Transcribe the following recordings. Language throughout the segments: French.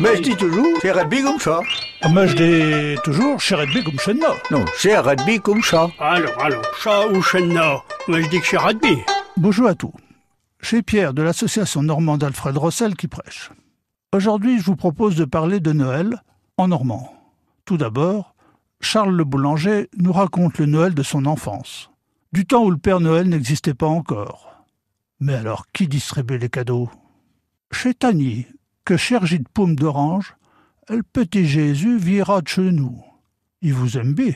Mais je dis toujours, c'est rugby comme ça. Mais je dis toujours, chez rugby comme chez nous. Non, c'est rugby comme ça. Alors, alors, chat ou chenna Moi, je dis que c'est rugby. Bonjour à tous. Chez Pierre de l'association normande Alfred Rossel qui prêche. Aujourd'hui, je vous propose de parler de Noël en normand. Tout d'abord, Charles le boulanger nous raconte le Noël de son enfance, du temps où le Père Noël n'existait pas encore. Mais alors, qui distribuait les cadeaux? Chez Tagny, que de paume d'orange, le petit Jésus vira de chez nous. Il vous aime bien,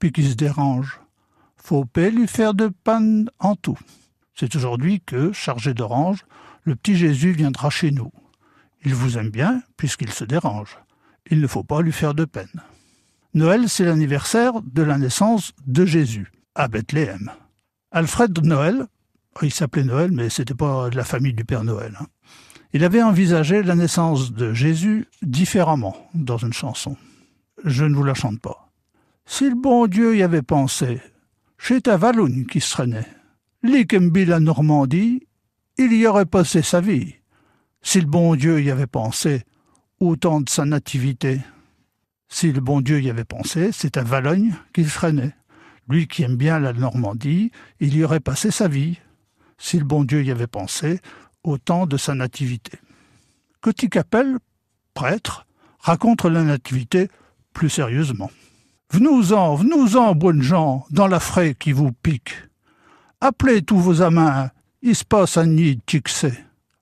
puis qu'il se dérange. Faut pas lui faire de panne en tout. C'est aujourd'hui que, chargé d'orange, le petit Jésus viendra chez nous. Il vous aime bien, puisqu'il se dérange. Il ne faut pas lui faire de peine. Noël, c'est l'anniversaire de la naissance de Jésus, à Bethléem. Alfred Noël, il s'appelait Noël, mais c'était pas de la famille du Père Noël. hein. Il avait envisagé la naissance de Jésus différemment dans une chanson. Je ne vous la chante pas. Si le bon Dieu y avait pensé, c'est à Walloon qui se traînait. L'Ikembi, la Normandie, il y aurait passé sa vie. Si le bon Dieu y avait pensé, autant de sa nativité. Si le bon Dieu y avait pensé, c'est à Valogne qu'il traînait. Lui qui aime bien la Normandie, il y aurait passé sa vie. Si le bon Dieu y avait pensé, autant de sa nativité. Coty Capel, prêtre, raconte la nativité plus sérieusement. Venez-en, venez-en, bonnes gens, dans la fraie qui vous pique. Appelez tous vos amants, il se passe un nid tixé.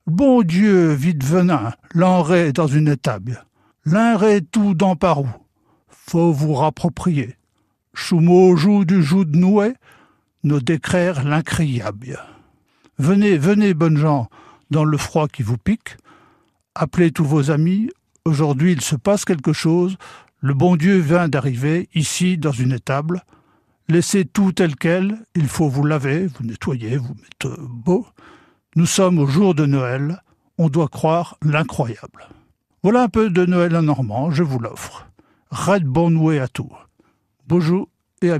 Bon Dieu, vite venin, l'enré dans une étable. L'enré tout dans parou. Faut vous rapproprier. Choumeau joue du joug de nouet, nos décrères l'incriable. Venez, venez, bonnes gens, dans le froid qui vous pique. Appelez tous vos amis. Aujourd'hui, il se passe quelque chose. Le bon Dieu vient d'arriver ici dans une étable. Laissez tout tel quel. Il faut vous laver, vous nettoyer, vous mettre beau. Nous sommes au jour de Noël. On doit croire l'incroyable. Voilà un peu de Noël en normand, je vous l'offre. Red bon noué à tout. Bonjour et à.